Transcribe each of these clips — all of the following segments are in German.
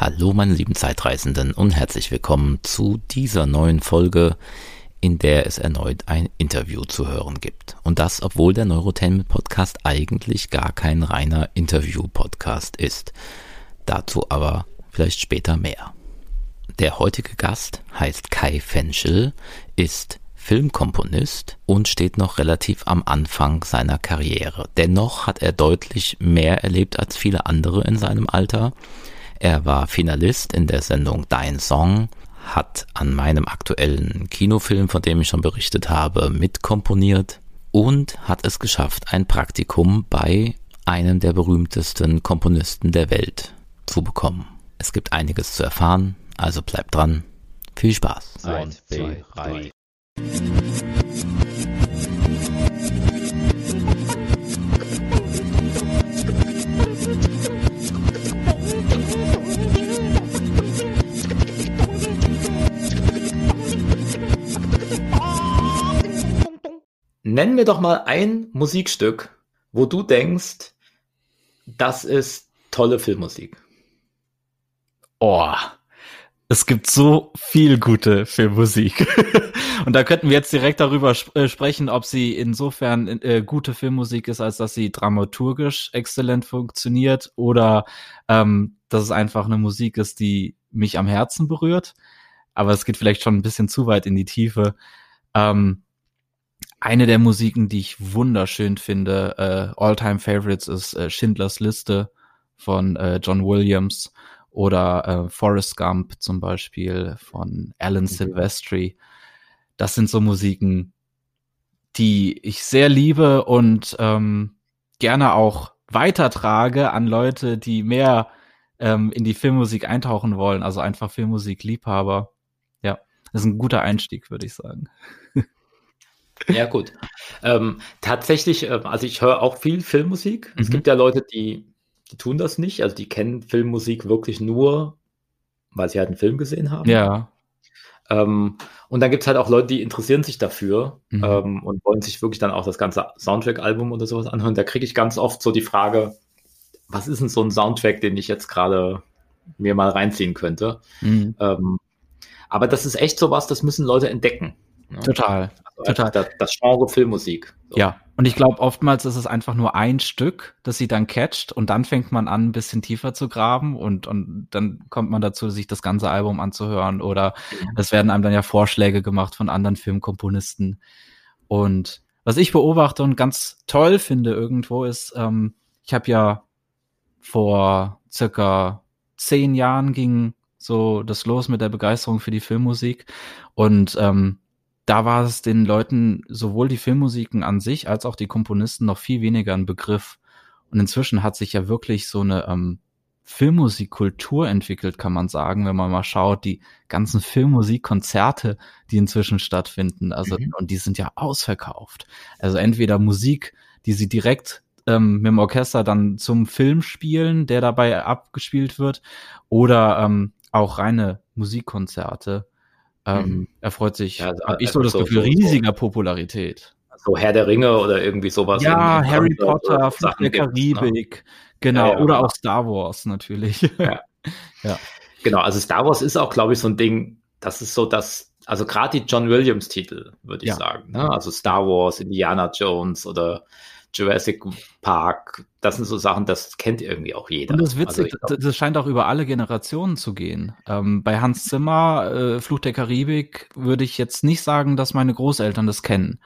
Hallo meine lieben Zeitreisenden und herzlich willkommen zu dieser neuen Folge, in der es erneut ein Interview zu hören gibt. Und das, obwohl der Neurotainment Podcast eigentlich gar kein reiner Interview-Podcast ist. Dazu aber vielleicht später mehr. Der heutige Gast heißt Kai Fenschel, ist Filmkomponist und steht noch relativ am Anfang seiner Karriere. Dennoch hat er deutlich mehr erlebt als viele andere in seinem Alter er war Finalist in der Sendung Dein Song, hat an meinem aktuellen Kinofilm, von dem ich schon berichtet habe, mitkomponiert und hat es geschafft, ein Praktikum bei einem der berühmtesten Komponisten der Welt zu bekommen. Es gibt einiges zu erfahren, also bleibt dran. Viel Spaß. Eins, zwei, drei. Nenn mir doch mal ein Musikstück, wo du denkst, das ist tolle Filmmusik. Oh, es gibt so viel gute Filmmusik. Und da könnten wir jetzt direkt darüber sp äh, sprechen, ob sie insofern äh, gute Filmmusik ist, als dass sie dramaturgisch exzellent funktioniert oder ähm, dass es einfach eine Musik ist, die mich am Herzen berührt. Aber es geht vielleicht schon ein bisschen zu weit in die Tiefe. Ähm, eine der Musiken, die ich wunderschön finde, äh, All-Time Favorites ist äh, Schindlers Liste von äh, John Williams oder äh, Forrest Gump zum Beispiel von Alan mhm. Silvestri. Das sind so Musiken, die ich sehr liebe und ähm, gerne auch weitertrage an Leute, die mehr ähm, in die Filmmusik eintauchen wollen, also einfach Filmmusik-Liebhaber. Ja, das ist ein guter Einstieg, würde ich sagen. Ja, gut. Ähm, tatsächlich, äh, also ich höre auch viel Filmmusik. Mhm. Es gibt ja Leute, die, die tun das nicht. Also die kennen Filmmusik wirklich nur, weil sie halt einen Film gesehen haben. Ja. Ähm, und dann gibt es halt auch Leute, die interessieren sich dafür mhm. ähm, und wollen sich wirklich dann auch das ganze Soundtrack-Album oder sowas anhören. Da kriege ich ganz oft so die Frage, was ist denn so ein Soundtrack, den ich jetzt gerade mir mal reinziehen könnte? Mhm. Ähm, aber das ist echt sowas, das müssen Leute entdecken. Ne? Total. Also total. Das, das Genre Filmmusik. So. Ja, und ich glaube, oftmals ist es einfach nur ein Stück, das sie dann catcht und dann fängt man an, ein bisschen tiefer zu graben und, und dann kommt man dazu, sich das ganze Album anzuhören oder mhm. es werden einem dann ja Vorschläge gemacht von anderen Filmkomponisten. Und was ich beobachte und ganz toll finde irgendwo ist, ähm, ich habe ja vor circa zehn Jahren ging so das los mit der Begeisterung für die Filmmusik und ähm, da war es den Leuten sowohl die Filmmusiken an sich als auch die Komponisten noch viel weniger ein Begriff. Und inzwischen hat sich ja wirklich so eine ähm, Filmmusikkultur entwickelt, kann man sagen, wenn man mal schaut, die ganzen Filmmusikkonzerte, die inzwischen stattfinden, also mhm. und die sind ja ausverkauft. Also entweder Musik, die sie direkt ähm, mit dem Orchester dann zum Film spielen, der dabei abgespielt wird, oder ähm, auch reine Musikkonzerte ähm, mhm. erfreut sich, ja, also, ich so das so, Gefühl, so, riesiger Popularität. So Herr der Ringe oder irgendwie sowas. Ja, Harry Potter, Fluch der Karibik, ne? genau, ja, oder genau. auch Star Wars natürlich. Ja. ja. Genau, also Star Wars ist auch, glaube ich, so ein Ding, das ist so das, also gerade die John Williams Titel, würde ich sagen. Ne? Also Star Wars, Indiana Jones oder Jurassic Park, das sind so Sachen, das kennt irgendwie auch jeder. Und das ist witzig, also das scheint auch über alle Generationen zu gehen. Ähm, bei Hans Zimmer, äh, Fluch der Karibik, würde ich jetzt nicht sagen, dass meine Großeltern das kennen.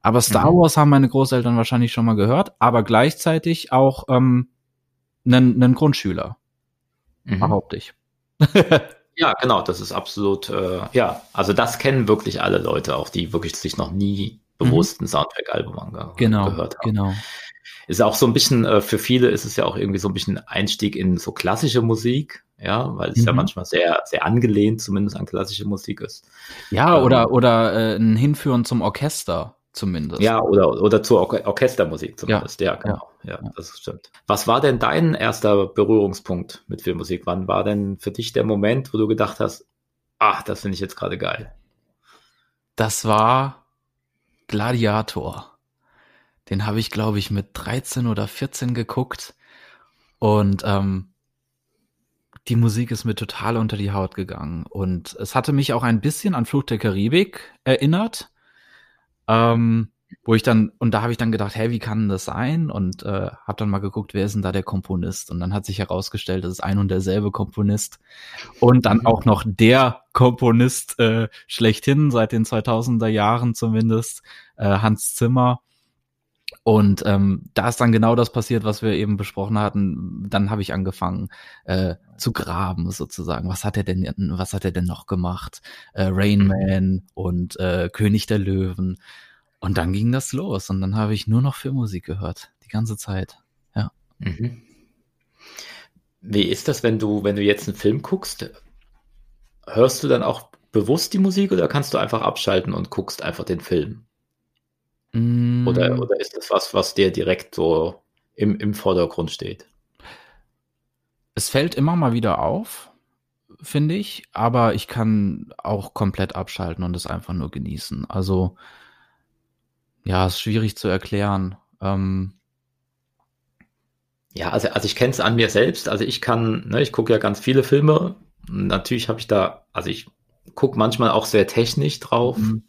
Aber Star mhm. Wars haben meine Großeltern wahrscheinlich schon mal gehört, aber gleichzeitig auch ähm, einen, einen Grundschüler, mhm. behaupte ich. ja, genau, das ist absolut, äh, ja, also das kennen wirklich alle Leute, auch die wirklich sich noch nie bewusst mhm. ein Soundtrack-Album ange genau, gehört haben. Genau. Ist auch so ein bisschen, äh, für viele ist es ja auch irgendwie so ein bisschen Einstieg in so klassische Musik, ja, weil es mhm. ja manchmal sehr, sehr angelehnt zumindest an klassische Musik ist. Ja, ähm, oder, oder äh, ein Hinführen zum Orchester zumindest. Ja, oder, oder zur Or Orchestermusik zumindest, ja, ja genau. Ja, ja, das stimmt. Was war denn dein erster Berührungspunkt mit Filmmusik? Wann war denn für dich der Moment, wo du gedacht hast, ach, das finde ich jetzt gerade geil? Das war Gladiator. Den habe ich, glaube ich, mit 13 oder 14 geguckt. Und ähm, die Musik ist mir total unter die Haut gegangen und es hatte mich auch ein bisschen an Fluch der Karibik erinnert. Ähm, wo ich dann, und da habe ich dann gedacht, hey, wie kann das sein? Und äh, habe dann mal geguckt, wer ist denn da der Komponist? Und dann hat sich herausgestellt, das ist ein und derselbe Komponist. Und dann mhm. auch noch der Komponist äh, schlechthin, seit den 2000er Jahren zumindest, äh, Hans Zimmer. Und ähm, da ist dann genau das passiert, was wir eben besprochen hatten. Dann habe ich angefangen äh, zu graben sozusagen. Was hat er denn, was hat er denn noch gemacht? Äh, Rain mhm. Man und äh, König der Löwen. Und dann ging das los und dann habe ich nur noch Filmmusik gehört, die ganze Zeit. Ja. Mhm. Wie ist das, wenn du, wenn du jetzt einen Film guckst? Hörst du dann auch bewusst die Musik oder kannst du einfach abschalten und guckst einfach den Film? Mm. Oder, oder ist das was, was dir direkt so im, im Vordergrund steht? Es fällt immer mal wieder auf, finde ich, aber ich kann auch komplett abschalten und es einfach nur genießen. Also ja, ist schwierig zu erklären. Ähm, ja, also, also ich kenne es an mir selbst. Also ich kann, ne, ich gucke ja ganz viele Filme. Natürlich habe ich da, also ich gucke manchmal auch sehr technisch drauf. Mhm.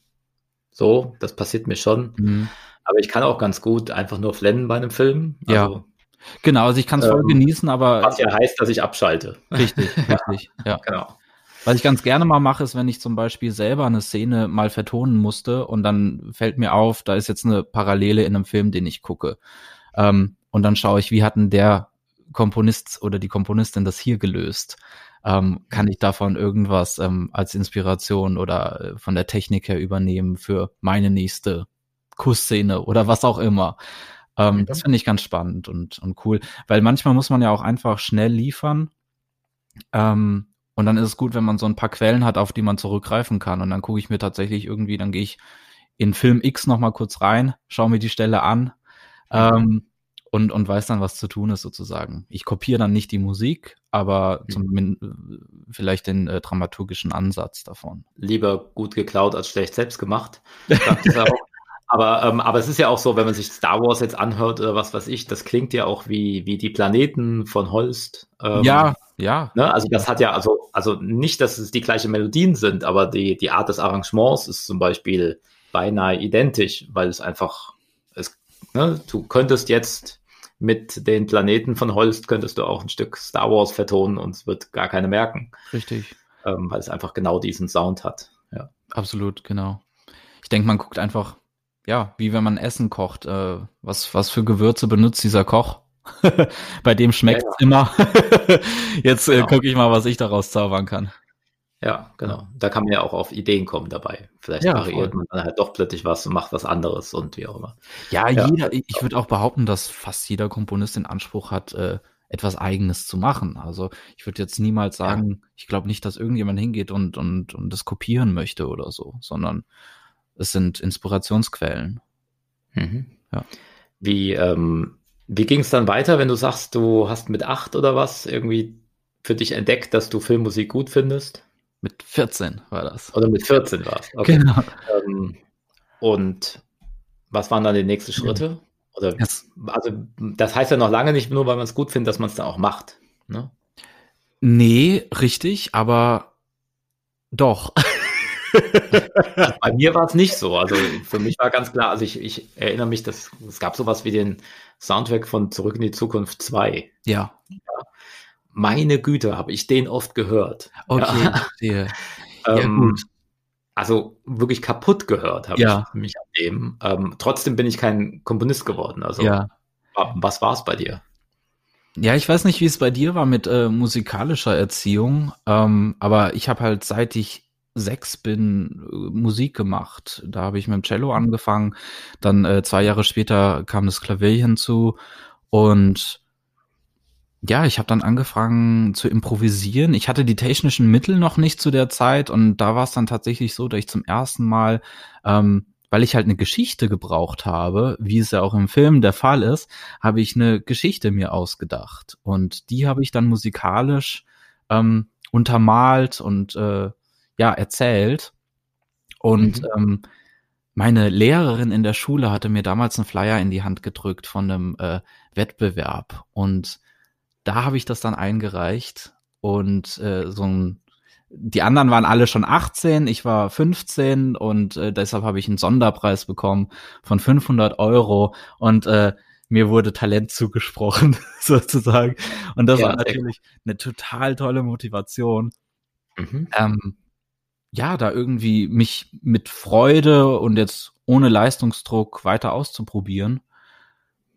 So, das passiert mir schon. Mhm. Aber ich kann auch ganz gut einfach nur flennen bei einem Film. Also, ja. Genau, also ich kann es voll ähm, genießen, aber. Was ja heißt, dass ich abschalte. Richtig, richtig, ja. Genau. Was ich ganz gerne mal mache, ist, wenn ich zum Beispiel selber eine Szene mal vertonen musste und dann fällt mir auf, da ist jetzt eine Parallele in einem Film, den ich gucke. Ähm, und dann schaue ich, wie hatten der Komponist oder die Komponistin das hier gelöst? Ähm, kann ich davon irgendwas ähm, als Inspiration oder äh, von der Technik her übernehmen für meine nächste Kussszene oder was auch immer? Ähm, mhm. Das finde ich ganz spannend und, und cool, weil manchmal muss man ja auch einfach schnell liefern. Ähm, und dann ist es gut, wenn man so ein paar Quellen hat, auf die man zurückgreifen kann. Und dann gucke ich mir tatsächlich irgendwie, dann gehe ich in Film X nochmal kurz rein, schaue mir die Stelle an ähm, und, und weiß dann, was zu tun ist sozusagen. Ich kopiere dann nicht die Musik, aber zum, vielleicht den äh, dramaturgischen Ansatz davon. Lieber gut geklaut als schlecht selbst gemacht. Aber, ähm, aber es ist ja auch so, wenn man sich Star Wars jetzt anhört oder was weiß ich, das klingt ja auch wie, wie die Planeten von Holst. Ähm, ja, ja. Ne? Also das hat ja, also, also nicht, dass es die gleichen Melodien sind, aber die, die Art des Arrangements ist zum Beispiel beinahe identisch, weil es einfach, es, ne, du könntest jetzt mit den Planeten von Holst könntest du auch ein Stück Star Wars vertonen und es wird gar keiner merken. Richtig. Ähm, weil es einfach genau diesen Sound hat. Ja. Absolut, genau. Ich denke, man guckt einfach ja, wie wenn man Essen kocht. Äh, was, was für Gewürze benutzt dieser Koch? Bei dem schmeckt ja, ja. immer. Jetzt äh, genau. gucke ich mal, was ich daraus zaubern kann. Ja, genau. Da kann man ja auch auf Ideen kommen dabei. Vielleicht ja, variiert voll. man dann halt doch plötzlich was und macht was anderes und wie auch immer. Ja, jeder, ich würde auch behaupten, dass fast jeder Komponist den Anspruch hat, äh, etwas Eigenes zu machen. Also ich würde jetzt niemals sagen, ich glaube nicht, dass irgendjemand hingeht und, und, und das kopieren möchte oder so, sondern es sind Inspirationsquellen. Mhm. Ja. Wie, ähm, wie ging es dann weiter, wenn du sagst, du hast mit acht oder was irgendwie für dich entdeckt, dass du Filmmusik gut findest? Mit 14 war das. Oder mit 14 war es. Okay. Genau. Ähm, und was waren dann die nächsten Schritte? Oder, yes. Also, das heißt ja noch lange nicht nur, weil man es gut findet, dass man es dann auch macht. Ne? Nee, richtig, aber doch. Bei mir war es nicht so. Also für mich war ganz klar, also ich, ich erinnere mich, dass es gab sowas wie den Soundtrack von Zurück in die Zukunft 2. Ja. ja. Meine Güte, habe ich den oft gehört. Okay, ja. ja ähm, gut. Also wirklich kaputt gehört habe ja. ich mich an dem. Ähm, trotzdem bin ich kein Komponist geworden. Also ja. was war es bei dir? Ja, ich weiß nicht, wie es bei dir war mit äh, musikalischer Erziehung, ähm, aber ich habe halt seit ich sechs bin äh, Musik gemacht. Da habe ich mit dem Cello angefangen. Dann äh, zwei Jahre später kam das Klavier hinzu und ja, ich habe dann angefangen zu improvisieren. Ich hatte die technischen Mittel noch nicht zu der Zeit und da war es dann tatsächlich so, dass ich zum ersten Mal, ähm, weil ich halt eine Geschichte gebraucht habe, wie es ja auch im Film der Fall ist, habe ich eine Geschichte mir ausgedacht und die habe ich dann musikalisch ähm, untermalt und äh, ja, erzählt. Und mhm. ähm, meine Lehrerin in der Schule hatte mir damals einen Flyer in die Hand gedrückt von einem äh, Wettbewerb. Und da habe ich das dann eingereicht. und äh, so ein die anderen waren alle schon 18, ich war 15 und äh, deshalb habe ich einen Sonderpreis bekommen von 500 Euro und äh, mir wurde Talent zugesprochen sozusagen und das ja, war natürlich eine total tolle Motivation. Mhm. Ähm, ja, da irgendwie mich mit Freude und jetzt ohne Leistungsdruck weiter auszuprobieren.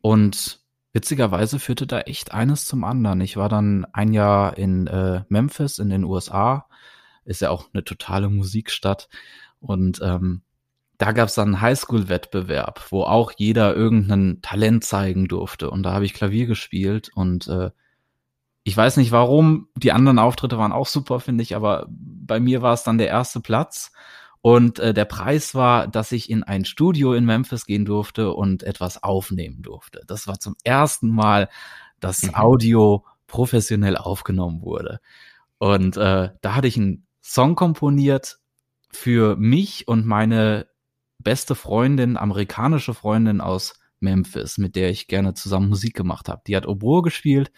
Und witzigerweise führte da echt eines zum anderen. Ich war dann ein Jahr in äh, Memphis in den USA, ist ja auch eine totale Musikstadt. Und ähm, da gab es dann einen Highschool-Wettbewerb, wo auch jeder irgendein Talent zeigen durfte. Und da habe ich Klavier gespielt und äh, ich weiß nicht warum, die anderen Auftritte waren auch super, finde ich, aber bei mir war es dann der erste Platz. Und äh, der Preis war, dass ich in ein Studio in Memphis gehen durfte und etwas aufnehmen durfte. Das war zum ersten Mal, dass mhm. Audio professionell aufgenommen wurde. Und äh, da hatte ich einen Song komponiert für mich und meine beste Freundin, amerikanische Freundin aus Memphis, mit der ich gerne zusammen Musik gemacht habe. Die hat Oboe gespielt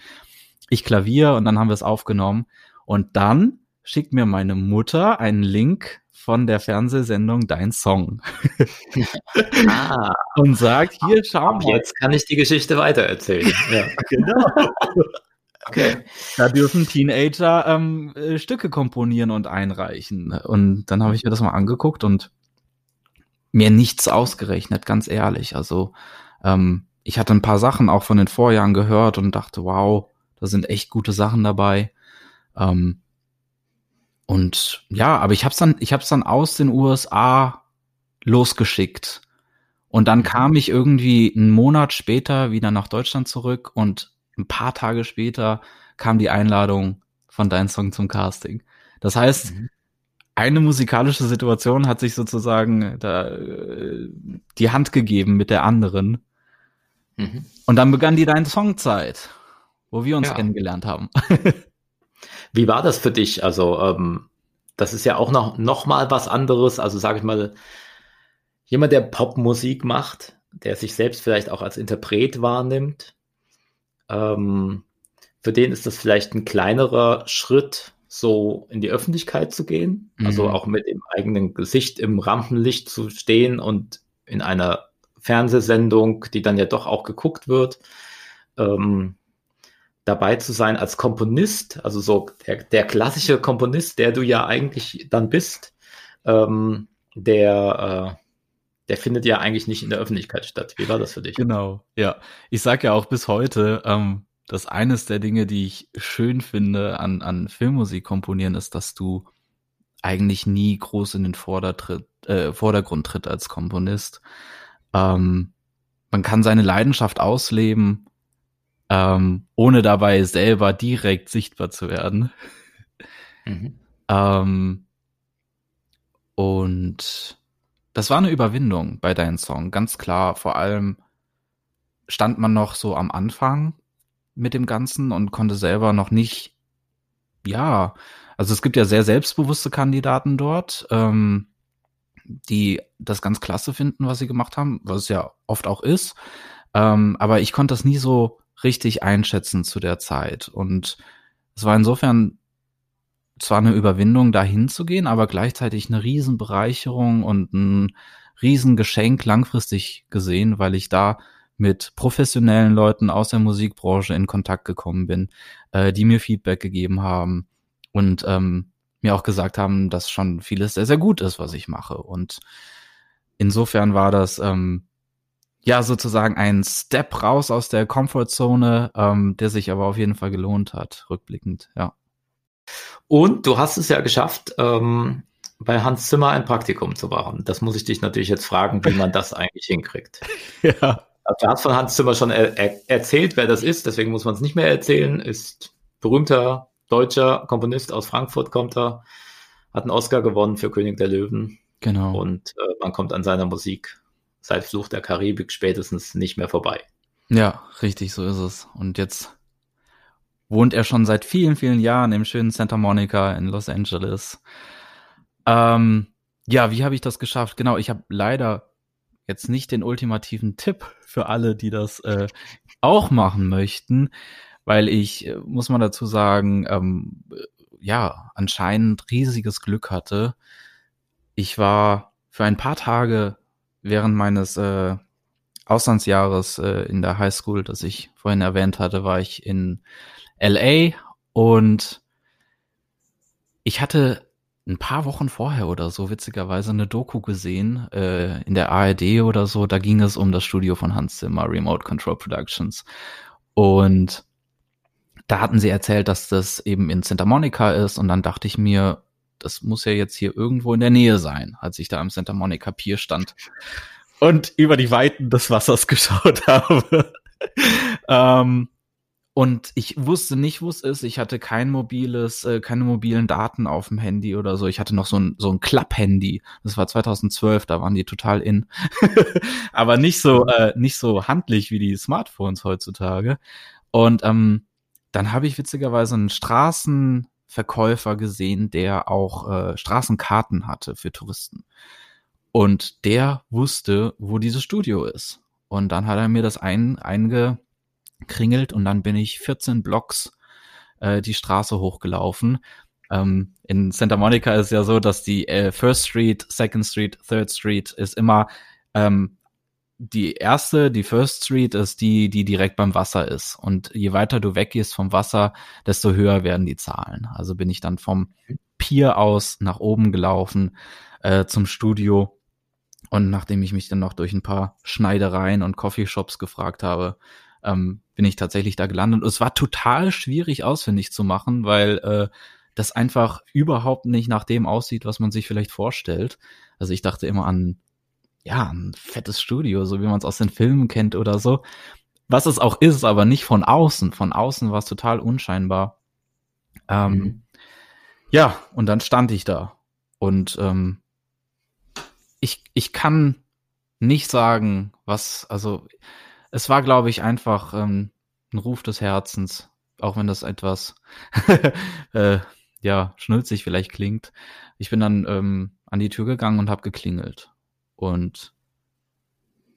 ich Klavier und dann haben wir es aufgenommen. Und dann schickt mir meine Mutter einen Link von der Fernsehsendung Dein Song. ah. Und sagt, hier, schau mal. Jetzt kann ich die Geschichte weitererzählen. ja. Genau. Okay. Da dürfen Teenager ähm, äh, Stücke komponieren und einreichen. Und dann habe ich mir das mal angeguckt und mir nichts ausgerechnet, ganz ehrlich. Also ähm, ich hatte ein paar Sachen auch von den Vorjahren gehört und dachte, wow, da sind echt gute Sachen dabei. Ähm, und ja, aber ich hab's dann, ich hab's dann aus den USA losgeschickt. Und dann mhm. kam ich irgendwie einen Monat später wieder nach Deutschland zurück und ein paar Tage später kam die Einladung von Dein Song zum Casting. Das heißt, mhm. eine musikalische Situation hat sich sozusagen da, äh, die Hand gegeben mit der anderen. Mhm. Und dann begann die Dein Song Zeit wo wir uns ja. kennengelernt haben. Wie war das für dich? Also, ähm, das ist ja auch noch, noch mal was anderes. Also, sage ich mal, jemand, der Popmusik macht, der sich selbst vielleicht auch als Interpret wahrnimmt, ähm, für den ist das vielleicht ein kleinerer Schritt, so in die Öffentlichkeit zu gehen. Also mhm. Also auch mit dem eigenen Gesicht im Rampenlicht zu stehen und in einer Fernsehsendung, die dann ja doch auch geguckt wird. Ähm, dabei zu sein als Komponist, also so der, der klassische Komponist, der du ja eigentlich dann bist, ähm, der, äh, der findet ja eigentlich nicht in der Öffentlichkeit statt. Wie war das für dich? Genau, ja. Ich sage ja auch bis heute, ähm, dass eines der Dinge, die ich schön finde an, an Filmmusik komponieren, ist, dass du eigentlich nie groß in den Vordertritt, äh, Vordergrund tritt als Komponist. Ähm, man kann seine Leidenschaft ausleben ähm, ohne dabei selber direkt sichtbar zu werden. Mhm. ähm, und das war eine Überwindung bei deinem Song, ganz klar. Vor allem stand man noch so am Anfang mit dem Ganzen und konnte selber noch nicht, ja, also es gibt ja sehr selbstbewusste Kandidaten dort, ähm, die das ganz klasse finden, was sie gemacht haben, was es ja oft auch ist. Ähm, aber ich konnte das nie so richtig einschätzen zu der Zeit. Und es war insofern zwar eine Überwindung, da hinzugehen, aber gleichzeitig eine Riesenbereicherung und ein Riesengeschenk langfristig gesehen, weil ich da mit professionellen Leuten aus der Musikbranche in Kontakt gekommen bin, äh, die mir Feedback gegeben haben und ähm, mir auch gesagt haben, dass schon vieles sehr, sehr gut ist, was ich mache. Und insofern war das ähm, ja sozusagen ein Step raus aus der Comfortzone, ähm, der sich aber auf jeden Fall gelohnt hat, rückblickend, ja. Und du hast es ja geschafft, ähm, bei Hans Zimmer ein Praktikum zu machen. Das muss ich dich natürlich jetzt fragen, wie man das eigentlich hinkriegt. ja. Also, du hast von Hans Zimmer schon er er erzählt, wer das ist, deswegen muss man es nicht mehr erzählen. Ist berühmter deutscher Komponist aus Frankfurt, kommt er, hat einen Oscar gewonnen für König der Löwen. Genau. Und äh, man kommt an seiner Musik seit Fluch der Karibik spätestens nicht mehr vorbei. Ja, richtig, so ist es. Und jetzt wohnt er schon seit vielen, vielen Jahren im schönen Santa Monica in Los Angeles. Ähm, ja, wie habe ich das geschafft? Genau, ich habe leider jetzt nicht den ultimativen Tipp für alle, die das äh, auch machen möchten, weil ich, äh, muss man dazu sagen, ähm, ja, anscheinend riesiges Glück hatte. Ich war für ein paar Tage während meines äh, Auslandsjahres äh, in der Highschool, das ich vorhin erwähnt hatte, war ich in LA und ich hatte ein paar Wochen vorher oder so witzigerweise eine Doku gesehen äh, in der ARD oder so. Da ging es um das Studio von Hans Zimmer, Remote Control Productions. Und da hatten sie erzählt, dass das eben in Santa Monica ist. Und dann dachte ich mir, das muss ja jetzt hier irgendwo in der Nähe sein, als ich da am Santa Monica Pier stand und über die Weiten des Wassers geschaut habe. ähm, und ich wusste nicht, wo es ist. Ich hatte kein mobiles, äh, keine mobilen Daten auf dem Handy oder so. Ich hatte noch so ein, so ein Klapp-Handy. Das war 2012, da waren die total in. Aber nicht so, äh, nicht so handlich wie die Smartphones heutzutage. Und ähm, dann habe ich witzigerweise einen Straßenverkäufer gesehen, der auch äh, Straßenkarten hatte für Touristen. Und der wusste, wo dieses Studio ist. Und dann hat er mir das ein, einge, kringelt und dann bin ich 14 Blocks äh, die Straße hochgelaufen. Ähm, in Santa Monica ist ja so, dass die äh, First Street, Second Street, Third Street ist immer ähm, die erste, die First Street ist die, die direkt beim Wasser ist. Und je weiter du weggehst vom Wasser, desto höher werden die Zahlen. Also bin ich dann vom Pier aus nach oben gelaufen äh, zum Studio. Und nachdem ich mich dann noch durch ein paar Schneidereien und Coffeeshops gefragt habe, ähm, bin ich tatsächlich da gelandet. Und es war total schwierig ausfindig zu machen, weil äh, das einfach überhaupt nicht nach dem aussieht, was man sich vielleicht vorstellt. Also ich dachte immer an, ja, ein fettes Studio, so wie man es aus den Filmen kennt oder so. Was es auch ist, aber nicht von außen. Von außen war es total unscheinbar. Ähm, mhm. Ja, und dann stand ich da. Und ähm, ich, ich kann nicht sagen, was, also es war, glaube ich, einfach ähm, ein Ruf des Herzens, auch wenn das etwas äh, ja schnulzig vielleicht klingt. Ich bin dann ähm, an die Tür gegangen und habe geklingelt und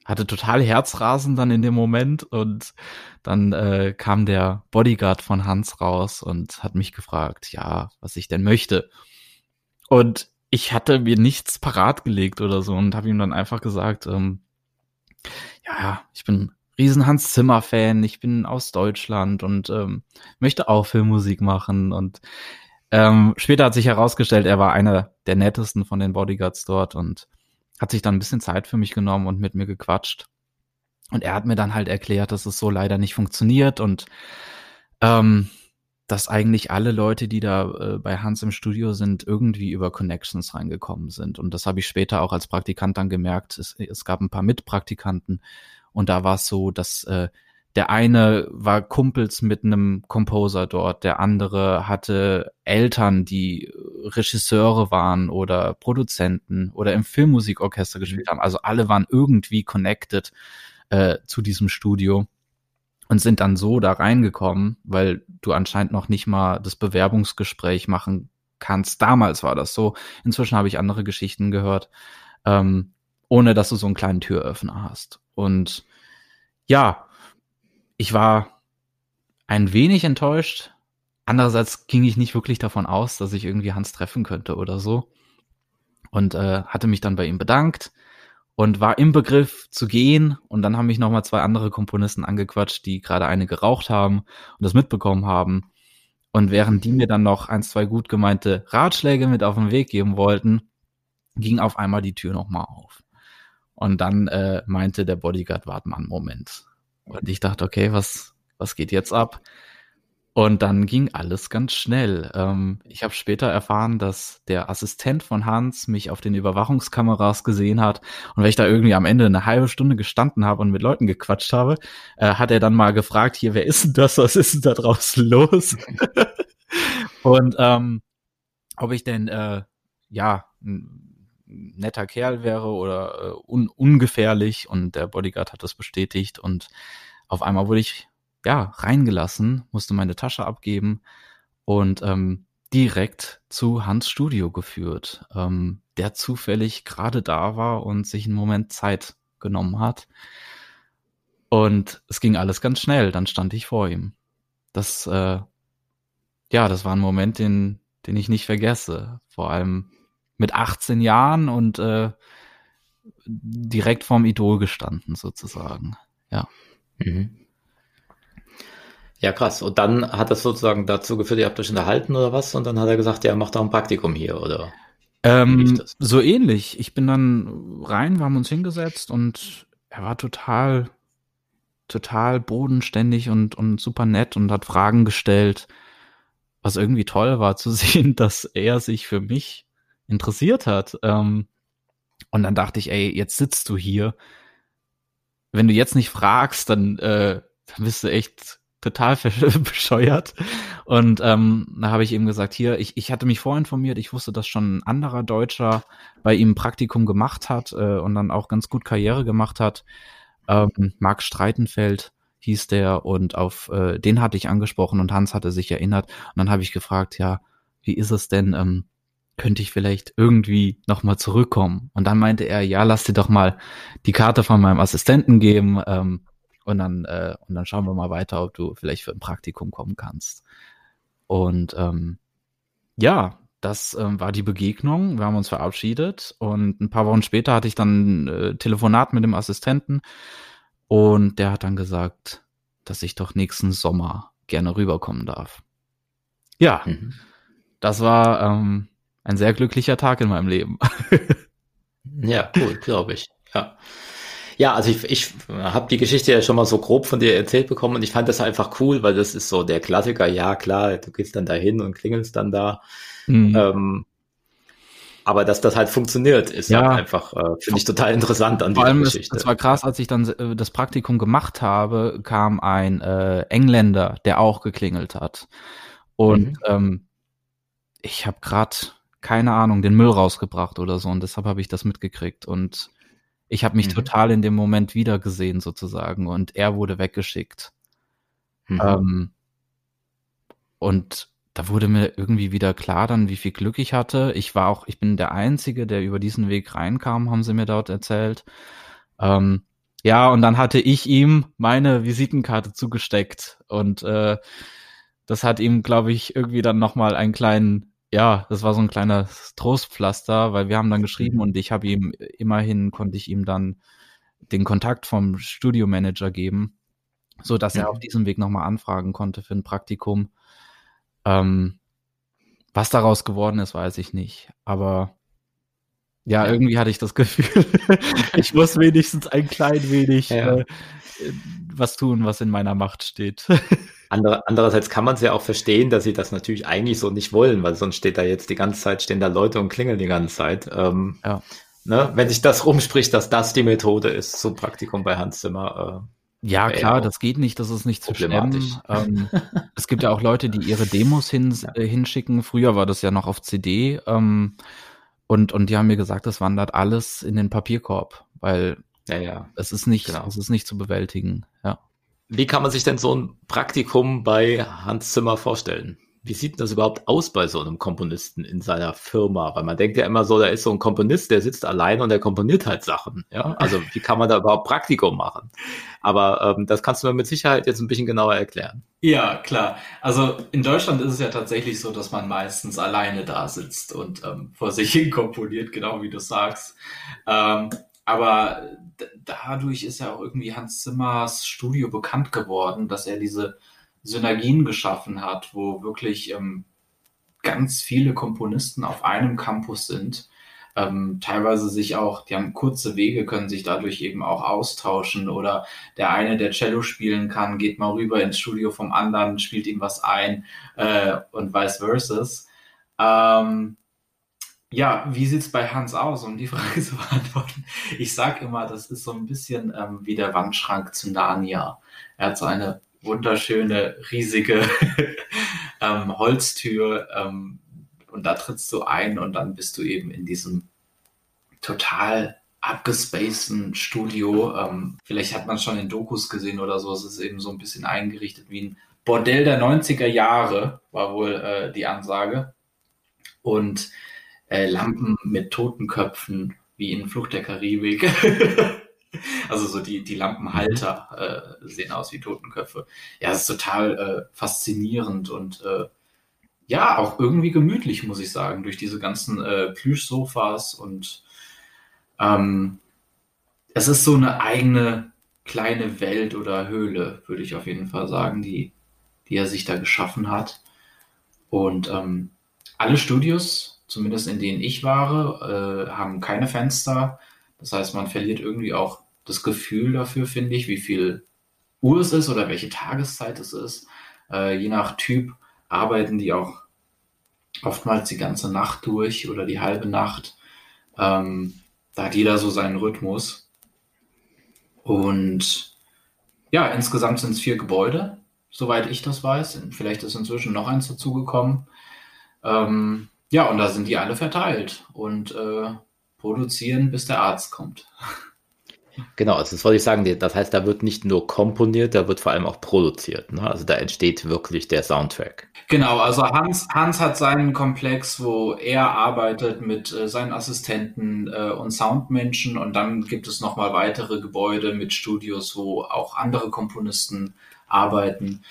hatte total Herzrasen dann in dem Moment und dann äh, kam der Bodyguard von Hans raus und hat mich gefragt, ja, was ich denn möchte. Und ich hatte mir nichts parat gelegt oder so und habe ihm dann einfach gesagt, ähm, ja, ich bin riesen Hans Zimmer Fan. Ich bin aus Deutschland und ähm, möchte auch Filmmusik machen. Und ähm, später hat sich herausgestellt, er war einer der nettesten von den Bodyguards dort und hat sich dann ein bisschen Zeit für mich genommen und mit mir gequatscht. Und er hat mir dann halt erklärt, dass es so leider nicht funktioniert und ähm, dass eigentlich alle Leute, die da äh, bei Hans im Studio sind, irgendwie über Connections reingekommen sind. Und das habe ich später auch als Praktikant dann gemerkt. Es, es gab ein paar Mitpraktikanten und da war es so, dass äh, der eine war Kumpels mit einem Composer dort, der andere hatte Eltern, die Regisseure waren oder Produzenten oder im Filmmusikorchester gespielt haben. Also alle waren irgendwie connected äh, zu diesem Studio und sind dann so da reingekommen, weil du anscheinend noch nicht mal das Bewerbungsgespräch machen kannst. Damals war das so. Inzwischen habe ich andere Geschichten gehört, ähm, ohne dass du so einen kleinen Türöffner hast. Und ja, ich war ein wenig enttäuscht. Andererseits ging ich nicht wirklich davon aus, dass ich irgendwie Hans treffen könnte oder so. Und äh, hatte mich dann bei ihm bedankt und war im Begriff zu gehen. Und dann haben mich nochmal zwei andere Komponisten angequatscht, die gerade eine geraucht haben und das mitbekommen haben. Und während die mir dann noch ein, zwei gut gemeinte Ratschläge mit auf den Weg geben wollten, ging auf einmal die Tür nochmal auf. Und dann äh, meinte der Bodyguard, warte mal einen Moment. Und ich dachte, okay, was, was geht jetzt ab? Und dann ging alles ganz schnell. Ähm, ich habe später erfahren, dass der Assistent von Hans mich auf den Überwachungskameras gesehen hat. Und wenn ich da irgendwie am Ende eine halbe Stunde gestanden habe und mit Leuten gequatscht habe, äh, hat er dann mal gefragt, hier, wer ist denn das? Was ist denn da draußen los? und ähm, ob ich denn, äh, ja, netter Kerl wäre oder äh, un ungefährlich und der Bodyguard hat das bestätigt und auf einmal wurde ich ja reingelassen, musste meine Tasche abgeben und ähm, direkt zu Hans Studio geführt, ähm, der zufällig gerade da war und sich einen Moment Zeit genommen hat. Und es ging alles ganz schnell, dann stand ich vor ihm. das, äh, ja, das war ein Moment, den, den ich nicht vergesse. Vor allem mit 18 Jahren und äh, direkt vorm Idol gestanden, sozusagen. Ja. Mhm. Ja, krass. Und dann hat das sozusagen dazu geführt, ihr habt euch unterhalten oder was? Und dann hat er gesagt, ja, macht auch ein Praktikum hier, oder? Ähm, so ähnlich. Ich bin dann rein, wir haben uns hingesetzt und er war total, total bodenständig und, und super nett und hat Fragen gestellt. Was irgendwie toll war zu sehen, dass er sich für mich interessiert hat. Ähm, und dann dachte ich, ey, jetzt sitzt du hier. Wenn du jetzt nicht fragst, dann, äh, dann bist du echt total bescheuert. Und ähm, da habe ich ihm gesagt, hier, ich, ich hatte mich vorinformiert, ich wusste, dass schon ein anderer Deutscher bei ihm Praktikum gemacht hat äh, und dann auch ganz gut Karriere gemacht hat. Ähm, Marc Streitenfeld hieß der und auf äh, den hatte ich angesprochen und Hans hatte sich erinnert. Und dann habe ich gefragt, ja, wie ist es denn? Ähm, könnte ich vielleicht irgendwie nochmal zurückkommen? Und dann meinte er, ja, lass dir doch mal die Karte von meinem Assistenten geben. Ähm, und dann, äh, und dann schauen wir mal weiter, ob du vielleicht für ein Praktikum kommen kannst. Und ähm, ja, das ähm, war die Begegnung. Wir haben uns verabschiedet und ein paar Wochen später hatte ich dann äh, Telefonat mit dem Assistenten und der hat dann gesagt, dass ich doch nächsten Sommer gerne rüberkommen darf. Ja, mhm. das war ähm, ein sehr glücklicher Tag in meinem Leben. ja, cool, glaube ich. Ja. Ja, also ich, ich habe die Geschichte ja schon mal so grob von dir erzählt bekommen und ich fand das einfach cool, weil das ist so der Klassiker, ja klar, du gehst dann dahin und klingelst dann da. Mhm. Ähm, aber dass das halt funktioniert, ist ja. halt einfach, äh, finde ich total interessant an Vor allem Geschichte. Es, war krass, als ich dann äh, das Praktikum gemacht habe, kam ein äh, Engländer, der auch geklingelt hat. Und mhm. ähm, ich habe gerade, keine Ahnung, den Müll rausgebracht oder so und deshalb habe ich das mitgekriegt. Und ich habe mich mhm. total in dem Moment wiedergesehen sozusagen und er wurde weggeschickt. Mhm. Ähm, und da wurde mir irgendwie wieder klar dann, wie viel Glück ich hatte. Ich war auch, ich bin der Einzige, der über diesen Weg reinkam, haben sie mir dort erzählt. Ähm, ja, und dann hatte ich ihm meine Visitenkarte zugesteckt und äh, das hat ihm, glaube ich, irgendwie dann nochmal einen kleinen ja, das war so ein kleiner Trostpflaster, weil wir haben dann geschrieben mhm. und ich habe ihm immerhin konnte ich ihm dann den Kontakt vom Studiomanager geben, so dass ja. er auf diesem Weg nochmal anfragen konnte für ein Praktikum. Ähm, was daraus geworden ist, weiß ich nicht. Aber ja, ja. irgendwie hatte ich das Gefühl, ich muss wenigstens ein klein wenig ja. äh, was tun, was in meiner Macht steht. Andere, andererseits kann man es ja auch verstehen, dass sie das natürlich eigentlich so nicht wollen, weil sonst steht da jetzt die ganze Zeit, stehen da Leute und klingeln die ganze Zeit. Ähm, ja. ne, wenn sich das rumspricht, dass das die Methode ist, so Praktikum bei Hans Zimmer. Äh, ja, klar, das geht nicht, das ist nicht zu stemmen. Ähm, es gibt ja auch Leute, die ihre Demos hin, ja. äh, hinschicken. Früher war das ja noch auf CD. Ähm, und, und die haben mir gesagt, das wandert alles in den Papierkorb, weil ja, ja. es ist nicht, genau. es ist nicht zu bewältigen. Ja. Wie kann man sich denn so ein Praktikum bei Hans Zimmer vorstellen? Wie sieht das überhaupt aus bei so einem Komponisten in seiner Firma? Weil man denkt ja immer so, da ist so ein Komponist, der sitzt alleine und der komponiert halt Sachen. Ja, also wie kann man da überhaupt Praktikum machen? Aber ähm, das kannst du mir mit Sicherheit jetzt ein bisschen genauer erklären. Ja, klar. Also in Deutschland ist es ja tatsächlich so, dass man meistens alleine da sitzt und ähm, vor sich hin komponiert, genau wie du sagst. Ähm, aber dadurch ist ja auch irgendwie Hans Zimmers Studio bekannt geworden, dass er diese Synergien geschaffen hat, wo wirklich ähm, ganz viele Komponisten auf einem Campus sind. Ähm, teilweise sich auch, die haben kurze Wege, können sich dadurch eben auch austauschen oder der eine, der Cello spielen kann, geht mal rüber ins Studio vom anderen, spielt ihm was ein äh, und vice versa. Ähm, ja, wie sieht's bei Hans aus, um die Frage zu beantworten? Ich sag immer, das ist so ein bisschen ähm, wie der Wandschrank zu Narnia. Er hat so eine wunderschöne, riesige ähm, Holztür ähm, und da trittst du ein und dann bist du eben in diesem total abgespaceden Studio. Ähm, vielleicht hat man es schon in Dokus gesehen oder so. Es ist eben so ein bisschen eingerichtet wie ein Bordell der 90er Jahre, war wohl äh, die Ansage. Und äh, Lampen mit Totenköpfen, wie in Flucht der Karibik. Also so die, die Lampenhalter äh, sehen aus wie Totenköpfe. Ja, es ist total äh, faszinierend und äh, ja, auch irgendwie gemütlich, muss ich sagen, durch diese ganzen äh, Plüschsofas und ähm, es ist so eine eigene kleine Welt oder Höhle, würde ich auf jeden Fall sagen, die, die er sich da geschaffen hat. Und ähm, alle Studios, zumindest in denen ich war, äh, haben keine Fenster. Das heißt, man verliert irgendwie auch das Gefühl dafür, finde ich, wie viel Uhr es ist oder welche Tageszeit es ist. Äh, je nach Typ arbeiten die auch oftmals die ganze Nacht durch oder die halbe Nacht. Ähm, da hat jeder so seinen Rhythmus. Und ja, insgesamt sind es vier Gebäude, soweit ich das weiß. Vielleicht ist inzwischen noch eins dazugekommen. Ähm, ja, und da sind die alle verteilt und äh, produzieren, bis der Arzt kommt. Genau, also das wollte ich sagen, das heißt, da wird nicht nur komponiert, da wird vor allem auch produziert. Ne? Also da entsteht wirklich der Soundtrack. Genau, also Hans, Hans hat seinen Komplex, wo er arbeitet mit äh, seinen Assistenten äh, und Soundmenschen und dann gibt es nochmal weitere Gebäude mit Studios, wo auch andere Komponisten arbeiten.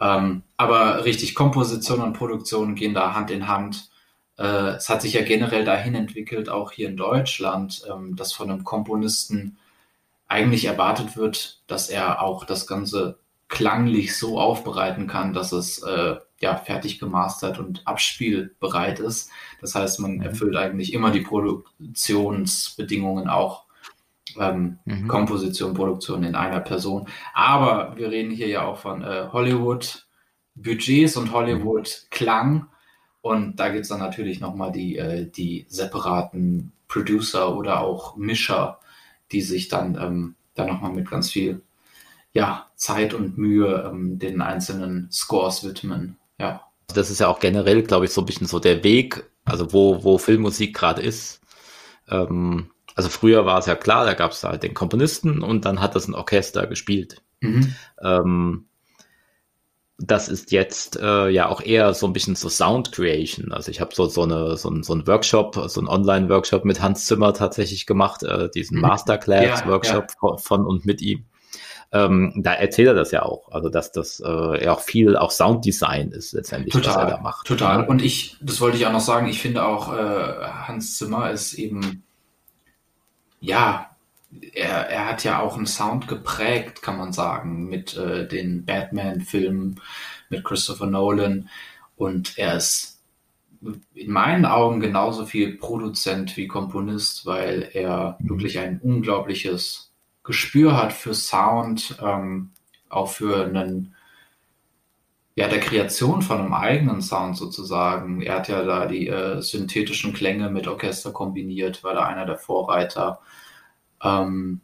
Ähm, aber richtig, Komposition und Produktion gehen da Hand in Hand. Äh, es hat sich ja generell dahin entwickelt, auch hier in Deutschland, ähm, dass von einem Komponisten eigentlich erwartet wird, dass er auch das Ganze klanglich so aufbereiten kann, dass es äh, ja fertig gemastert und abspielbereit ist. Das heißt, man mhm. erfüllt eigentlich immer die Produktionsbedingungen auch ähm, mhm. Komposition, Produktion in einer Person. Aber wir reden hier ja auch von äh, Hollywood Budgets und Hollywood Klang. Und da gibt es dann natürlich nochmal die, äh, die separaten Producer oder auch Mischer, die sich dann, ähm, dann nochmal mit ganz viel ja, Zeit und Mühe ähm, den einzelnen Scores widmen. Ja. Das ist ja auch generell, glaube ich, so ein bisschen so der Weg, also wo, wo Filmmusik gerade ist. Ähm, also früher war es ja klar, da gab es halt den Komponisten und dann hat das ein Orchester gespielt. Mhm. Ähm, das ist jetzt äh, ja auch eher so ein bisschen so Sound Creation. Also ich habe so so eine so ein, so ein Workshop, so ein Online Workshop mit Hans Zimmer tatsächlich gemacht, äh, diesen mhm. Masterclass ja, Workshop ja. Von, von, und mit ihm. Ähm, da erzählt er das ja auch, also dass das äh, ja auch viel auch Sounddesign ist letztendlich, total, was er da macht. Total. Und ich, das wollte ich auch noch sagen, ich finde auch äh, Hans Zimmer ist eben ja er, er hat ja auch einen Sound geprägt, kann man sagen, mit äh, den Batman-Filmen, mit Christopher Nolan. Und er ist in meinen Augen genauso viel Produzent wie Komponist, weil er wirklich ein unglaubliches Gespür hat für Sound, ähm, auch für einen, ja, der Kreation von einem eigenen Sound sozusagen. Er hat ja da die äh, synthetischen Klänge mit Orchester kombiniert, weil er einer der Vorreiter ähm,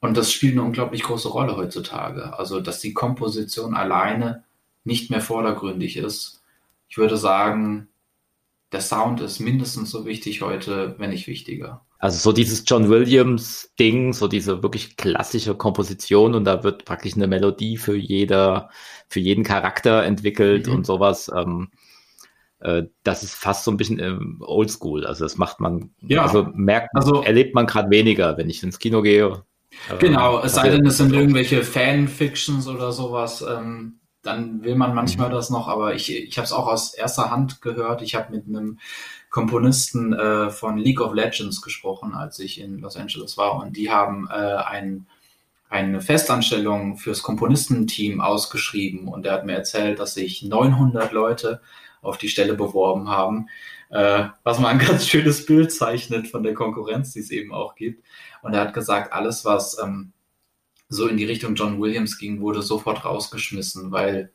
und das spielt eine unglaublich große Rolle heutzutage. Also, dass die Komposition alleine nicht mehr vordergründig ist. Ich würde sagen, der Sound ist mindestens so wichtig heute, wenn nicht wichtiger. Also so dieses John Williams Ding, so diese wirklich klassische Komposition und da wird praktisch eine Melodie für jeder, für jeden Charakter entwickelt mhm. und sowas. Ähm, äh, das ist fast so ein bisschen ähm, oldschool. Also das macht man, ja. also merkt, also, erlebt man gerade weniger, wenn ich ins Kino gehe. Genau, es sei denn, es sind irgendwelche Fanfictions oder sowas, ähm, dann will man manchmal mhm. das noch, aber ich, ich habe es auch aus erster Hand gehört. Ich habe mit einem Komponisten äh, von League of Legends gesprochen, als ich in Los Angeles war und die haben äh, ein eine Festanstellung fürs Komponistenteam ausgeschrieben und er hat mir erzählt, dass sich 900 Leute auf die Stelle beworben haben, äh, was mal ein ganz schönes Bild zeichnet von der Konkurrenz, die es eben auch gibt. Und er hat gesagt, alles, was ähm, so in die Richtung John Williams ging, wurde sofort rausgeschmissen, weil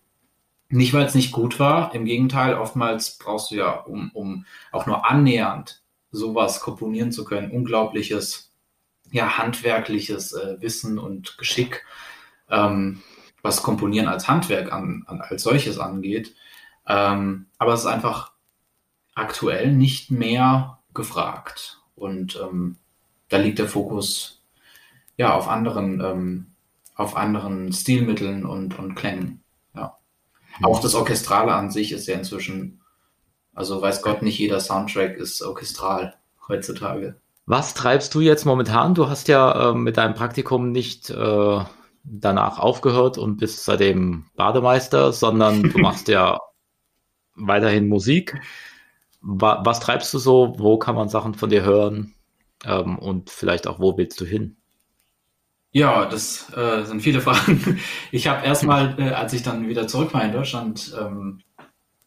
nicht, weil es nicht gut war, im Gegenteil, oftmals brauchst du ja, um, um auch nur annähernd sowas komponieren zu können, unglaubliches, ja, handwerkliches äh, Wissen und Geschick, ähm, was Komponieren als Handwerk an, an, als solches angeht. Ähm, aber es ist einfach aktuell nicht mehr gefragt. Und ähm, da liegt der Fokus ja auf anderen, ähm, auf anderen Stilmitteln und, und Klängen. Ja. Mhm. Auch das Orchestrale an sich ist ja inzwischen, also weiß Gott, nicht jeder Soundtrack ist orchestral heutzutage. Was treibst du jetzt momentan? Du hast ja äh, mit deinem Praktikum nicht äh, danach aufgehört und bist seitdem Bademeister, sondern du machst ja weiterhin Musik. Wa was treibst du so? Wo kann man Sachen von dir hören? Ähm, und vielleicht auch, wo willst du hin? Ja, das äh, sind viele Fragen. Ich habe erstmal, äh, als ich dann wieder zurück war in Deutschland, ähm,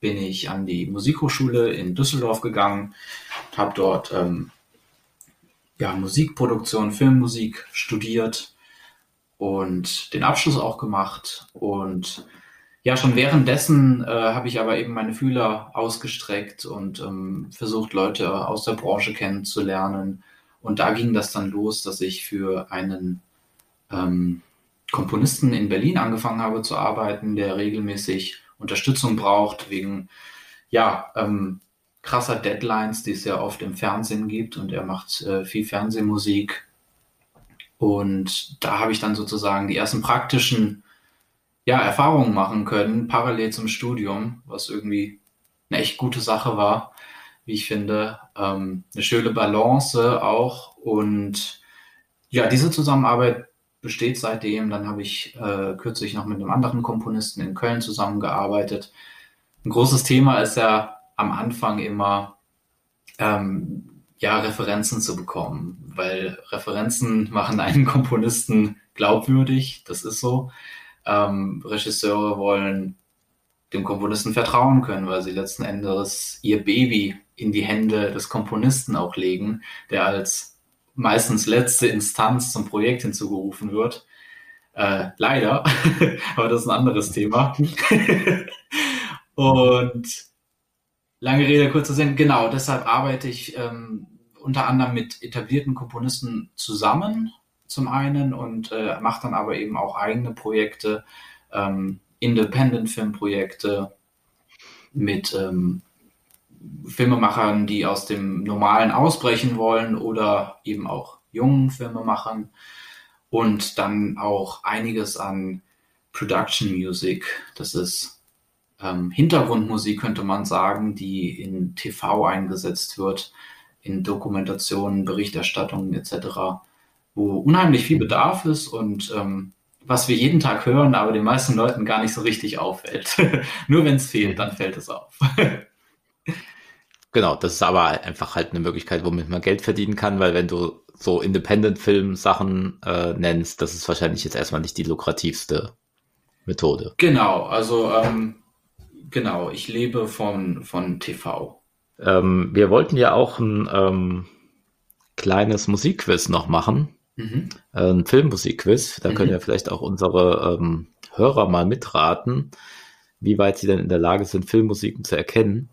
bin ich an die Musikhochschule in Düsseldorf gegangen, habe dort ähm, ja, Musikproduktion, Filmmusik studiert und den Abschluss auch gemacht. Und ja, schon währenddessen äh, habe ich aber eben meine Fühler ausgestreckt und ähm, versucht, Leute aus der Branche kennenzulernen. Und da ging das dann los, dass ich für einen ähm, Komponisten in Berlin angefangen habe zu arbeiten, der regelmäßig Unterstützung braucht wegen ja ähm, krasser Deadlines, die es ja oft im Fernsehen gibt und er macht äh, viel Fernsehmusik und da habe ich dann sozusagen die ersten praktischen ja, Erfahrungen machen können, parallel zum Studium, was irgendwie eine echt gute Sache war, wie ich finde. Ähm, eine schöne Balance auch und ja, diese Zusammenarbeit besteht seitdem. Dann habe ich äh, kürzlich noch mit einem anderen Komponisten in Köln zusammengearbeitet. Ein großes Thema ist ja am Anfang immer, ähm, ja, Referenzen zu bekommen, weil Referenzen machen einen Komponisten glaubwürdig, das ist so. Ähm, Regisseure wollen dem Komponisten vertrauen können, weil sie letzten Endes ihr Baby in die Hände des Komponisten auch legen, der als meistens letzte Instanz zum Projekt hinzugerufen wird. Äh, leider, aber das ist ein anderes Thema. und lange Rede, kurzer Sinn, genau, deshalb arbeite ich ähm, unter anderem mit etablierten Komponisten zusammen zum einen und äh, mache dann aber eben auch eigene Projekte, ähm, Independent-Filmprojekte mit ähm, Filmemachern, die aus dem Normalen ausbrechen wollen oder eben auch jungen Filmemachern und dann auch einiges an Production Music. Das ist ähm, Hintergrundmusik, könnte man sagen, die in TV eingesetzt wird, in Dokumentationen, Berichterstattungen etc., wo unheimlich viel Bedarf ist und ähm, was wir jeden Tag hören, aber den meisten Leuten gar nicht so richtig auffällt. Nur wenn es fehlt, dann fällt es auf. Genau, das ist aber einfach halt eine Möglichkeit, womit man Geld verdienen kann, weil wenn du so Independent-Film-Sachen äh, nennst, das ist wahrscheinlich jetzt erstmal nicht die lukrativste Methode. Genau, also ähm, genau, ich lebe von, von TV. Ähm, wir wollten ja auch ein ähm, kleines Musikquiz noch machen. Mhm. Ein Filmmusikquiz. Da mhm. können ja vielleicht auch unsere ähm, Hörer mal mitraten, wie weit sie denn in der Lage sind, Filmmusiken zu erkennen.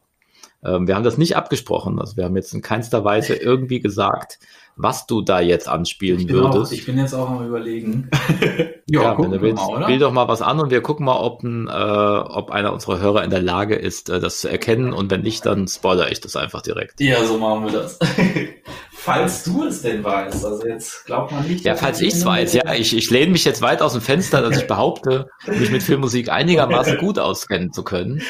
Ähm, wir haben das nicht abgesprochen. Also wir haben jetzt in keinster Weise irgendwie gesagt, was du da jetzt anspielen ich würdest. Auch, ich bin jetzt auch am überlegen. ja, ja wenn du willst, mal, spiel doch mal was an und wir gucken mal, ob, ein, äh, ob einer unserer Hörer in der Lage ist, äh, das zu erkennen. Und wenn nicht, dann spoiler ich das einfach direkt. Ja, so machen wir das. falls du es denn weißt, also jetzt glaubt man nicht. Ja, falls ich es weiß, ja, ich, ich lehne mich jetzt weit aus dem Fenster, dass ich behaupte, mich mit Filmmusik einigermaßen gut auskennen zu können.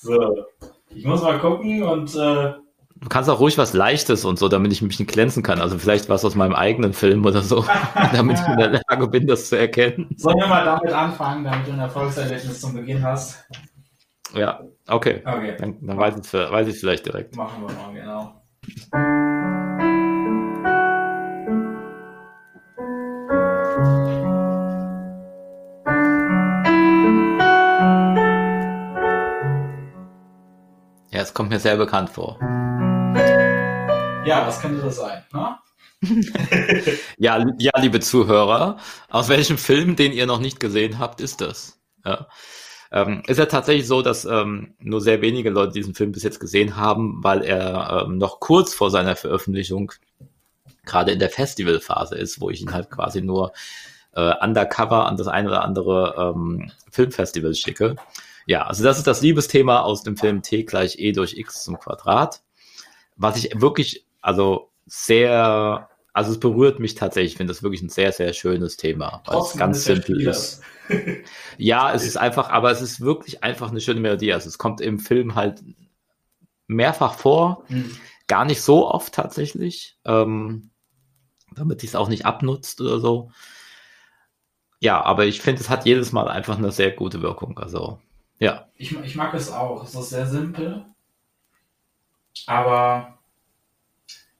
So. Ich muss mal gucken und. Äh, du kannst auch ruhig was Leichtes und so, damit ich mich nicht glänzen kann. Also vielleicht was aus meinem eigenen Film oder so, damit ich in der Lage bin, das zu erkennen. Sollen wir mal damit anfangen, damit du ein Erfolgserlebnis zum Beginn hast? Ja, okay. okay. Dann, dann weiß ich es vielleicht direkt. Machen wir mal, genau. Ja, es kommt mir sehr bekannt vor. Ja, was könnte das sein? Ne? ja, ja, liebe Zuhörer, aus welchem Film, den ihr noch nicht gesehen habt, ist das? Ja. Ähm, ist ja tatsächlich so, dass ähm, nur sehr wenige Leute diesen Film bis jetzt gesehen haben, weil er ähm, noch kurz vor seiner Veröffentlichung gerade in der Festivalphase ist, wo ich ihn halt quasi nur äh, undercover an das ein oder andere ähm, Filmfestival schicke. Ja, also das ist das Liebesthema aus dem Film T gleich E durch X zum Quadrat. Was ich wirklich, also sehr, also es berührt mich tatsächlich. Ich finde das wirklich ein sehr, sehr schönes Thema, weil es ganz simpel ist. ja, es ist einfach, aber es ist wirklich einfach eine schöne Melodie. Also es kommt im Film halt mehrfach vor, mhm. gar nicht so oft tatsächlich. Ähm, damit es auch nicht abnutzt oder so. Ja, aber ich finde, es hat jedes Mal einfach eine sehr gute Wirkung. Also, ja. Ich, ich mag es auch. Es ist sehr simpel. Aber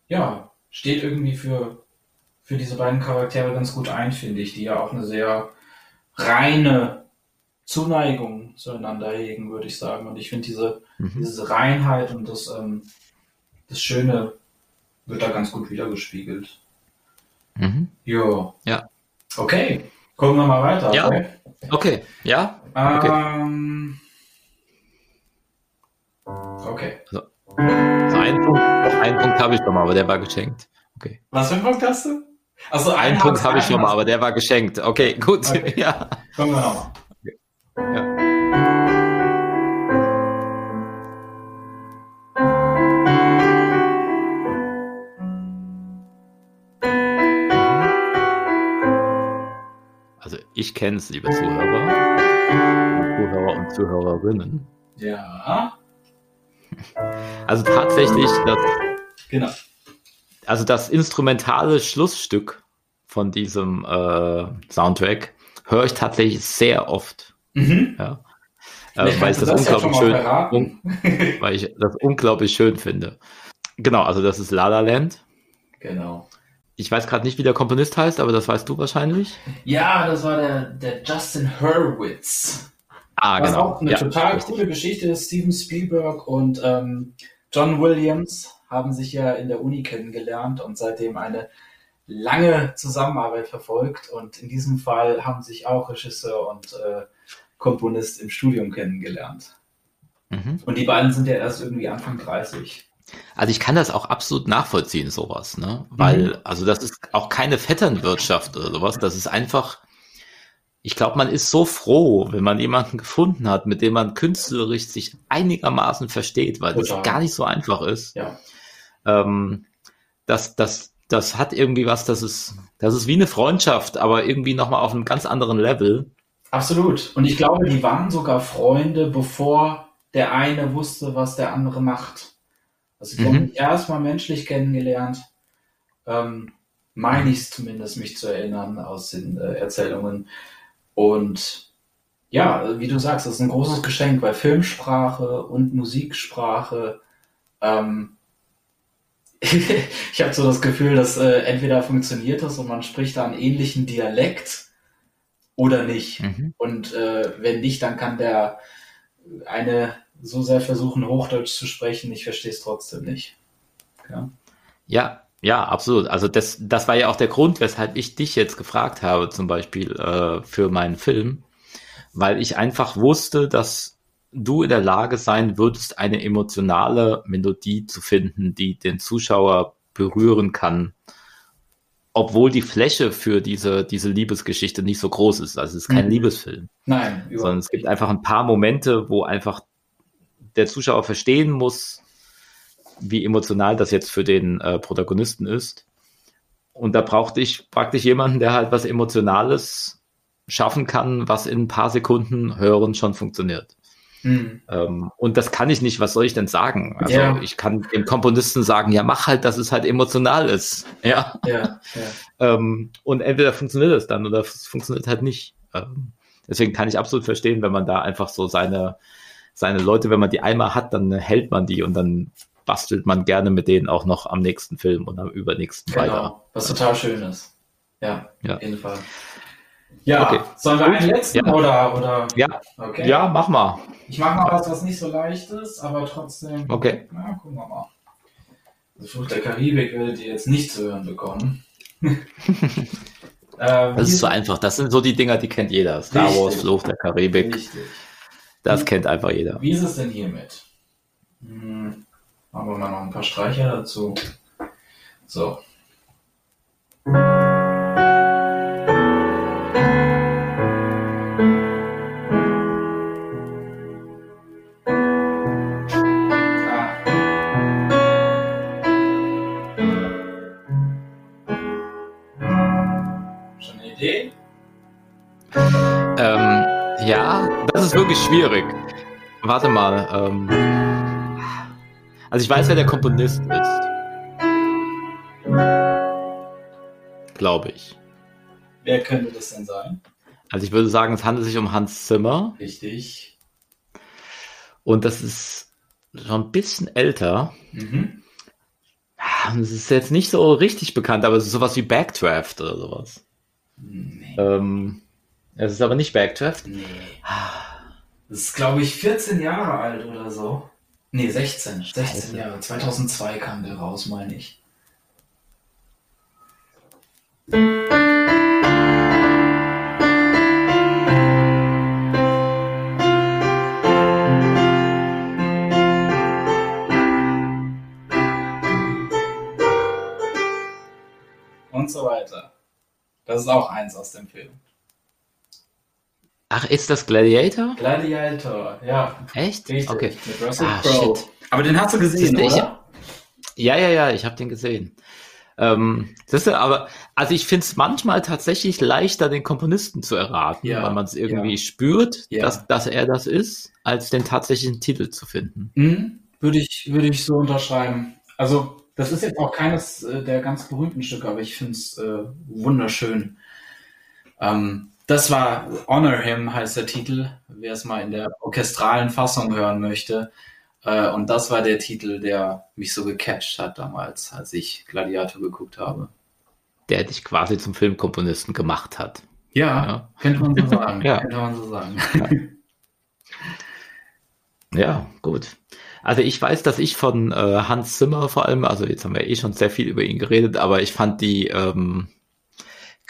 ja, steht irgendwie für, für diese beiden Charaktere ganz gut ein, finde ich, die ja auch eine sehr reine Zuneigung zueinander hegen, würde ich sagen. Und ich finde diese, mhm. diese Reinheit und das, ähm, das Schöne wird da ganz gut wiedergespiegelt. Mhm. Jo. Ja. Okay. Gucken wir mal weiter. Ja. Okay. okay. Ja. Okay. Ähm, okay. Also, also einen Punkt, einen Punkt habe ich schon mal, aber der war geschenkt. Okay. Was für einen Punkt hast du? Also einen Punkt habe ich schon mal, aber der war geschenkt. Okay, gut. Okay. Ja. Gucken wir nochmal. Okay. Ja. Ich kenne es, liebe Zuhörer, Zuhörer und Zuhörerinnen. Ja. Also tatsächlich das, genau. also das instrumentale Schlussstück von diesem äh, Soundtrack höre ich tatsächlich sehr oft. Mhm. Ja. Äh, weil ich das, das unglaublich schön, un weil ich das unglaublich schön finde. Genau, also das ist La La Land. Genau. Ich weiß gerade nicht, wie der Komponist heißt, aber das weißt du wahrscheinlich. Ja, das war der, der Justin Hurwitz. Ah, Was genau. auch eine ja, total richtig. coole Geschichte ist. Steven Spielberg und ähm, John Williams haben sich ja in der Uni kennengelernt und seitdem eine lange Zusammenarbeit verfolgt. Und in diesem Fall haben sich auch Regisseur und äh, Komponist im Studium kennengelernt. Mhm. Und die beiden sind ja erst irgendwie Anfang 30. Also ich kann das auch absolut nachvollziehen, sowas, ne? Weil, mhm. also das ist auch keine Vetternwirtschaft oder sowas. Das ist einfach, ich glaube, man ist so froh, wenn man jemanden gefunden hat, mit dem man künstlerisch sich einigermaßen versteht, weil Total. das gar nicht so einfach ist. Ja. Ähm, das, das, das hat irgendwie was, das ist, das ist wie eine Freundschaft, aber irgendwie nochmal auf einem ganz anderen Level. Absolut. Und ich glaube, die waren sogar Freunde, bevor der eine wusste, was der andere macht. Also ich mhm. erstmal menschlich kennengelernt, ähm, meine ich es zumindest, mich zu erinnern aus den äh, Erzählungen. Und ja, wie du sagst, das ist ein großes Geschenk, weil Filmsprache und Musiksprache, ähm, ich habe so das Gefühl, dass äh, entweder funktioniert das und man spricht da einen ähnlichen Dialekt oder nicht. Mhm. Und äh, wenn nicht, dann kann der eine so sehr versuchen, Hochdeutsch zu sprechen, ich verstehe es trotzdem nicht. Ja. ja, ja, absolut. Also das, das war ja auch der Grund, weshalb ich dich jetzt gefragt habe, zum Beispiel äh, für meinen Film, weil ich einfach wusste, dass du in der Lage sein würdest, eine emotionale Melodie zu finden, die den Zuschauer berühren kann, obwohl die Fläche für diese, diese Liebesgeschichte nicht so groß ist. Also es ist kein mhm. Liebesfilm. Nein, sondern es gibt einfach ein paar Momente, wo einfach der Zuschauer verstehen muss, wie emotional das jetzt für den äh, Protagonisten ist. Und da brauchte ich praktisch jemanden, der halt was Emotionales schaffen kann, was in ein paar Sekunden hören schon funktioniert. Mhm. Ähm, und das kann ich nicht, was soll ich denn sagen? Also ja. ich kann dem Komponisten sagen, ja, mach halt, dass es halt emotional ist. Ja. ja, ja. Ähm, und entweder funktioniert es dann oder es funktioniert halt nicht. Ähm, deswegen kann ich absolut verstehen, wenn man da einfach so seine, seine Leute, wenn man die einmal hat, dann hält man die und dann bastelt man gerne mit denen auch noch am nächsten Film und am übernächsten genau, weiter. Was total schön ist. Ja, ja. auf jeden Fall. Ja, okay. sollen wir einen letzten ja. oder, oder? Ja. Okay. Ja, mach mal. Ich mach mal was, was nicht so leicht ist, aber trotzdem. Okay. Na, gucken wir mal. Also Flucht der Karibik werdet ihr jetzt nicht zu hören bekommen. ähm, das ist so einfach. Das sind so die Dinger, die kennt jeder. Star Richtig. Wars, Flucht der Karibik. Richtig. Das kennt einfach jeder. Wie ist es denn hiermit? Hm, machen wir mal noch ein paar Streicher dazu. So. Das ist wirklich schwierig. Warte mal. Ähm, also ich weiß, wer der Komponist ist. glaube ich. Wer könnte das denn sein? Also ich würde sagen, es handelt sich um Hans Zimmer. Richtig. Und das ist schon ein bisschen älter. Mhm. Es ist jetzt nicht so richtig bekannt, aber es ist sowas wie Backdraft oder sowas. Nee. Ähm, es ist aber nicht Backdraft. Nee. Das ist, glaube ich, 14 Jahre alt oder so. Nee, 16. 16 Scheiße. Jahre. 2002 kam der raus, meine ich. Und so weiter. Das ist auch eins aus dem Film. Ach, ist das Gladiator? Gladiator, ja. Echt? Richtig. Okay. Mit Russell Ah, Crowe. shit. Aber den hast du gesehen, du, ich- oder? Ja, ja, ja, ich habe den gesehen. Ähm, das ist aber, also ich finde es manchmal tatsächlich leichter, den Komponisten zu erraten, Ja, weil man es irgendwie ja. spürt, Ja. dass, dass er das ist, als den tatsächlichen Titel zu finden. Mhm, würde ich, würde ich so unterschreiben. Also, das ist jetzt auch keines äh, der ganz berühmten Stücke, aber ich finde es äh, wunderschön. Ähm, das war Honor Him, heißt der Titel, wer es mal in der orchestralen Fassung hören möchte. Äh, und das war der Titel, der mich so gecatcht hat damals, als ich Gladiator geguckt habe. Der dich quasi zum Filmkomponisten gemacht hat. Ja, Ja. könnte man so sagen. Ja. Könnte man so sagen. Ja, gut. Also ich weiß, dass ich von äh, Hans Zimmer vor allem, also jetzt haben wir eh schon sehr viel über ihn geredet, aber ich fand die ähm,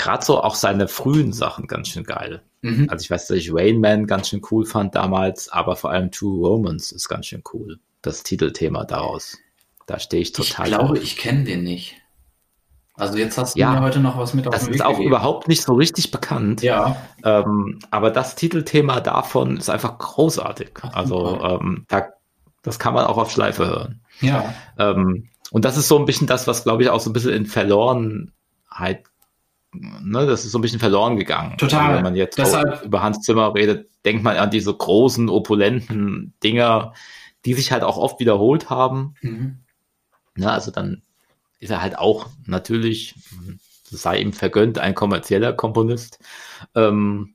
gerade so auch seine frühen Sachen ganz schön geil. Mhm. Also ich weiß, dass ich Rain Man ganz schön cool fand damals, aber vor allem True Romance ist ganz schön cool. Das Titelthema daraus. Da stehe ich Ich total glaube, drauf. ich kenne den nicht. Also jetzt hast du Ja. mir heute noch was mit auf Das ist Weg auch gegeben. überhaupt nicht so richtig bekannt. Ja, Ähm, aber das Titelthema davon ist einfach großartig. Also ähm, da, das kann man auch auf Schleife hören. ja. Ähm, und das ist so ein bisschen das, was glaube ich auch so ein bisschen in Verlorenheit, ne, das ist so ein bisschen verloren gegangen. Total. Also wenn man jetzt Deshalb- über Hans Zimmer redet, denkt man an diese großen, opulenten Dinger, die sich halt auch oft wiederholt haben. Mhm. Ne, also dann ist er halt auch natürlich, sei ihm vergönnt, ein kommerzieller Komponist, ähm,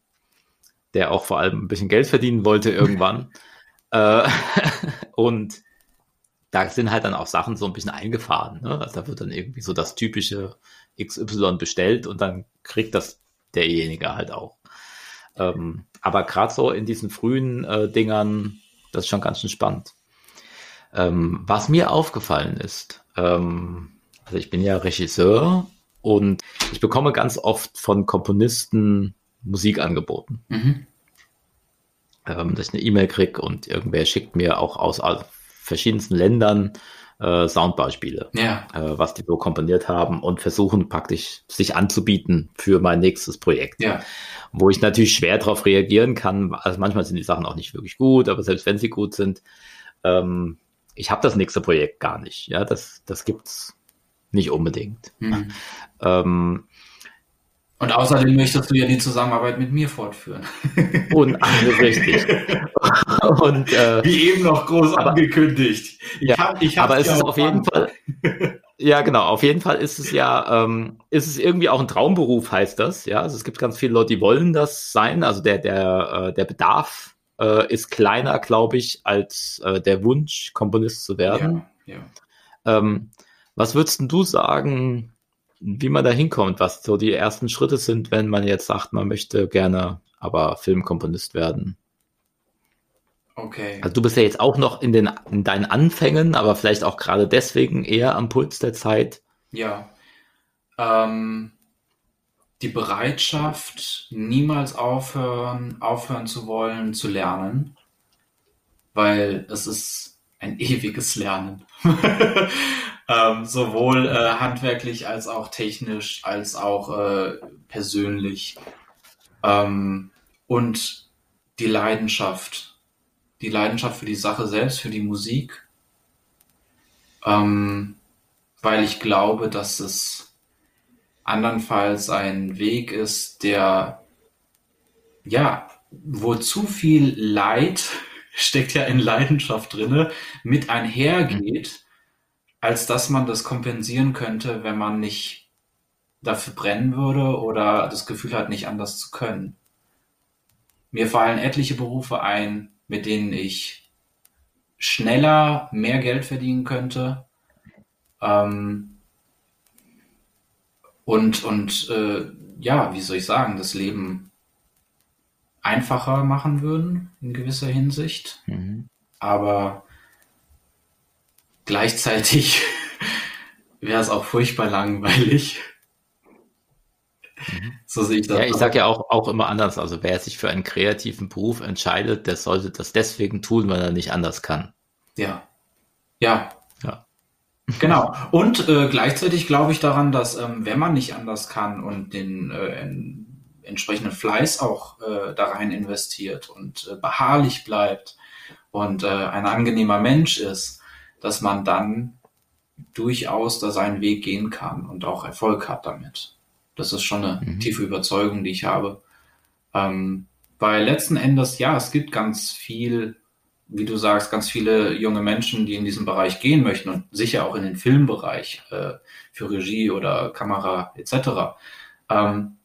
der auch vor allem ein bisschen Geld verdienen wollte irgendwann. äh, und da sind halt dann auch Sachen so ein bisschen eingefahren. Ne? Also da wird dann irgendwie so das typische XY bestellt und dann kriegt das derjenige halt auch. Ähm, aber gerade so in diesen frühen äh, Dingern, das ist schon ganz schön spannend. Ähm, was mir aufgefallen ist, ähm, also ich bin ja Regisseur und ich bekomme ganz oft von Komponisten Musik angeboten. Mhm. Ähm, dass ich eine E-Mail kriege und irgendwer schickt mir auch aus verschiedensten Ländern äh, Soundbeispiele, Ja, äh, was die so komponiert haben und versuchen praktisch sich anzubieten für mein nächstes Projekt. ja. Wo ich natürlich schwer darauf reagieren kann. Also manchmal sind die Sachen auch nicht wirklich gut, aber selbst wenn sie gut sind, ähm, ich habe das nächste Projekt gar nicht. Ja, das, das gibt's nicht unbedingt. Mhm. Ähm, Und außerdem möchtest du ja die Zusammenarbeit mit mir fortführen. und alles richtig. und äh, Wie eben noch groß Aber- angekündigt. Ich Ja, hab- ich hab's aber es ist auf jeden Fall, ja genau, auf jeden Fall ist es ja, ähm, ist es irgendwie auch ein Traumberuf, heißt das. Ja, also es gibt ganz viele Leute, die wollen das sein. Also der der äh, der Bedarf äh, ist kleiner, glaube ich, als äh, der Wunsch, Komponist zu werden. Ja, ja. Ähm, was würdest denn du sagen, wie man da hinkommt, was so die ersten Schritte sind, wenn man jetzt sagt, man möchte gerne aber Filmkomponist werden? Okay. Also du bist ja jetzt auch noch in, den, in deinen Anfängen, aber vielleicht auch gerade deswegen eher am Puls der Zeit. Ja. Ähm, die Bereitschaft, niemals aufhören, aufhören zu wollen, zu lernen, weil es ist ein ewiges Lernen. Ähm, sowohl äh, handwerklich als auch technisch, als auch äh, persönlich. Ähm, und die Leidenschaft. Die Leidenschaft für die Sache selbst, für die Musik. Ähm, weil ich glaube, dass es andernfalls ein Weg ist, der, ja, wo zu viel Leid, steckt ja in Leidenschaft drinne, mit einhergeht, als dass man das kompensieren könnte, wenn man nicht dafür brennen würde oder das Gefühl hat, nicht anders zu können. Mir fallen etliche Berufe ein, mit denen ich schneller mehr Geld verdienen könnte. Ähm, und und äh, ja, wie soll ich sagen, das Leben einfacher machen würden in gewisser Hinsicht. Mhm. Aber gleichzeitig wäre es auch furchtbar langweilig. Mhm. So sehe ich das. Ja, ich sage ja auch, auch immer anders. Also wer sich für einen kreativen Beruf entscheidet, der sollte das deswegen tun, weil er nicht anders kann. Ja. Ja. Ja. Genau. Und äh, gleichzeitig glaube ich daran, dass ähm, wenn man nicht anders kann und den äh, entsprechenden Fleiß auch äh, da rein investiert und äh, beharrlich bleibt und äh, ein angenehmer Mensch ist, dass man dann durchaus da seinen Weg gehen kann und auch Erfolg hat damit. Das ist schon eine mhm. tiefe Überzeugung, die ich habe. Ähm, weil letzten Endes, ja, es gibt ganz viel, wie du sagst, ganz viele junge Menschen, die in diesen Bereich gehen möchten und sicher auch in den Filmbereich äh, für Regie oder Kamera etc. Ähm,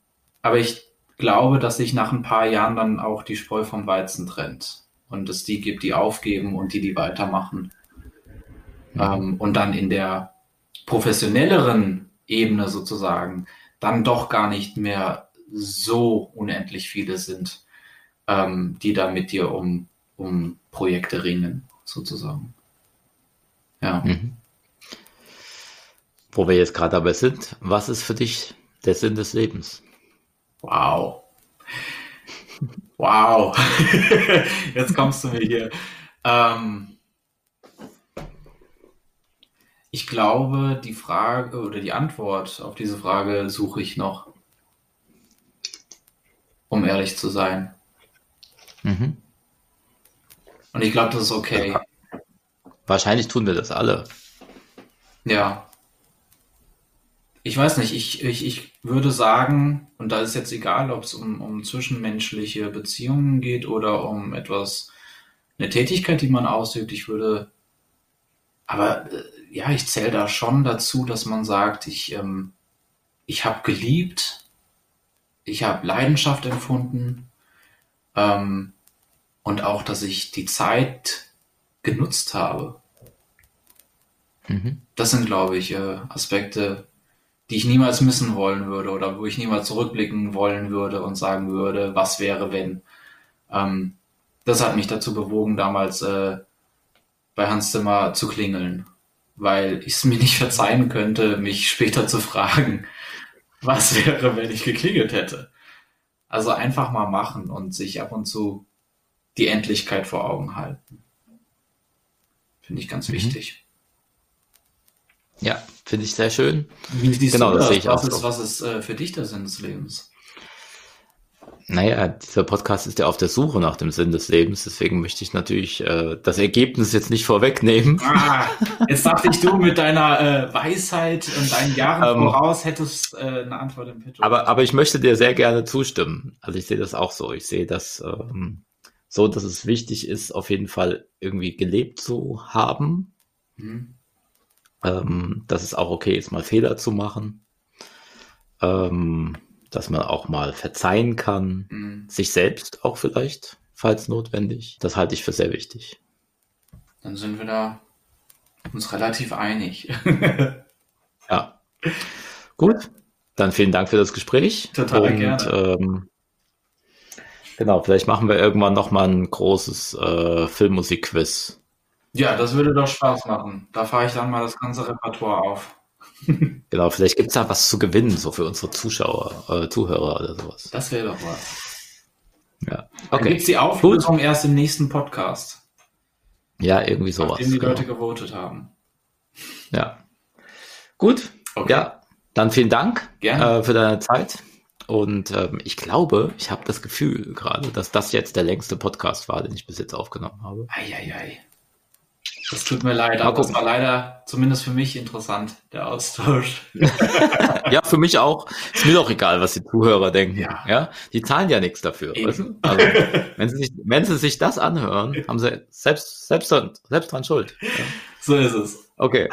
aber ich glaube, dass sich nach ein paar Jahren dann auch die Spreu vom Weizen trennt und es die gibt, die aufgeben und die, die weitermachen. Ähm, und dann in der professionelleren Ebene sozusagen dann doch gar nicht mehr so unendlich viele sind, ähm, die da mit dir um, um Projekte ringen, sozusagen. Ja. Mhm. Wo wir jetzt gerade dabei sind, was ist für dich der Sinn des Lebens? Wow. Wow. Jetzt kommst du mir hier. Ähm, ich glaube, die Frage oder die Antwort auf diese Frage suche ich noch, um ehrlich zu sein. Mhm. Und ich glaube, das ist okay. Wahrscheinlich tun wir das alle. Ja. Ich weiß nicht, ich, ich, ich würde sagen, und da ist jetzt egal, ob es um, um zwischenmenschliche Beziehungen geht oder um etwas, eine Tätigkeit, die man ausübt, ich würde, aber äh, ja, ich zähle da schon dazu, dass man sagt, ich, ähm, ich habe geliebt, ich habe Leidenschaft empfunden ähm, und auch, dass ich die Zeit genutzt habe. Mhm. Das sind, glaube ich, äh, Aspekte, die ich niemals missen wollen würde oder wo ich niemals zurückblicken wollen würde und sagen würde, was wäre, wenn. Ähm, das hat mich dazu bewogen, damals äh, bei Hans Zimmer zu klingeln weil ich es mir nicht verzeihen könnte, mich später zu fragen, was wäre, wenn ich geklingelt hätte. Also einfach mal machen und sich ab und zu die Endlichkeit vor Augen halten. Finde ich ganz mhm. wichtig. Ja, finde ich sehr schön. Wie siehst genau, du das? das sehe ich was auch ist, so. Was ist äh, für dich der Sinn des Lebens? Naja, dieser Podcast ist ja auf der Suche nach dem Sinn des Lebens, deswegen möchte ich natürlich äh, das Ergebnis jetzt nicht vorwegnehmen. Ah, jetzt dachte ich, du mit deiner äh, Weisheit und deinen Jahren ähm, voraus hättest äh, eine Antwort im Pitch. Aber, aber ich möchte dir sehr gerne zustimmen. Also ich sehe das auch so. Ich sehe das ähm, so, dass es wichtig ist, auf jeden Fall irgendwie gelebt zu haben. Mhm. Ähm, dass es auch okay ist, mal Fehler zu machen. Ähm, dass man auch mal verzeihen kann, mhm. sich selbst auch vielleicht, falls notwendig. Das halte ich für sehr wichtig. Dann sind wir da uns relativ einig. ja. Gut, dann vielen Dank für das Gespräch. Total Und, gerne. Ähm, genau, vielleicht machen wir irgendwann nochmal ein großes äh, Filmmusik-Quiz. Ja, das würde doch Spaß machen. Da fahre ich dann mal das ganze Repertoire auf. Genau, vielleicht gibt es da was zu gewinnen, so für unsere Zuschauer, äh, Zuhörer oder sowas. Das wäre doch was. Ja, okay. Dann gibt's die Auflösung Gut. erst im nächsten Podcast. Ja, irgendwie sowas. Nachdem die genau. Leute gewotet haben. Ja. Gut. Okay. Ja, dann vielen Dank äh, für deine Zeit. Und ähm, ich glaube, ich habe das Gefühl gerade, dass das jetzt der längste Podcast war, den ich bis jetzt aufgenommen habe. Eieiei. Ei, ei. Das tut mir leid, aber das war leider zumindest für mich interessant, der Austausch. ja, für mich auch. Ist mir doch egal, was die Zuhörer denken. Ja. ja? Die zahlen ja nichts dafür. Weißt du? also, wenn, sie sich, wenn sie sich das anhören, haben sie selbst, selbst, selbst dran schuld. Ja. So ist es. Okay.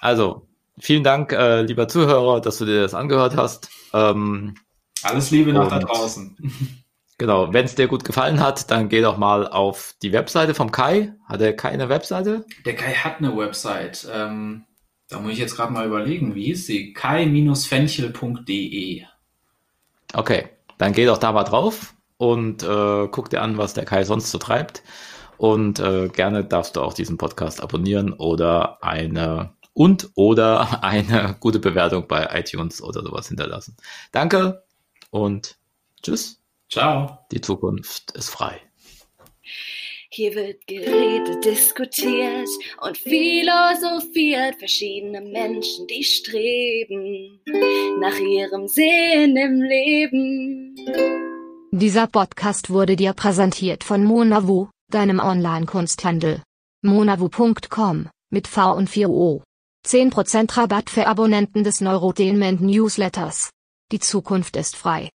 Also, vielen Dank, äh, lieber Zuhörer, dass du dir das angehört hast. Ähm, Alles Liebe nach da draußen. Genau, wenn es dir gut gefallen hat, dann geh doch mal auf die Webseite vom Kai. Hat er keine Webseite? Der Kai hat eine Website. Ähm, da muss ich jetzt gerade mal überlegen, wie ist sie? kai-fenchel.de. Okay, dann geh doch da mal drauf und äh, guck dir an, was der Kai sonst so treibt. Und äh, gerne darfst du auch diesen Podcast abonnieren oder eine und oder eine gute Bewertung bei iTunes oder sowas hinterlassen. Danke und tschüss. Ciao. Die Zukunft ist frei. Hier wird geredet, diskutiert und philosophiert. Verschiedene Menschen, die streben nach ihrem Sinn im Leben. Dieser Podcast wurde dir präsentiert von Monavu, deinem Online-Kunsthandel. monavu.com mit V und 4O. 10% Rabatt für Abonnenten des Neurotainment Newsletters. Die Zukunft ist frei.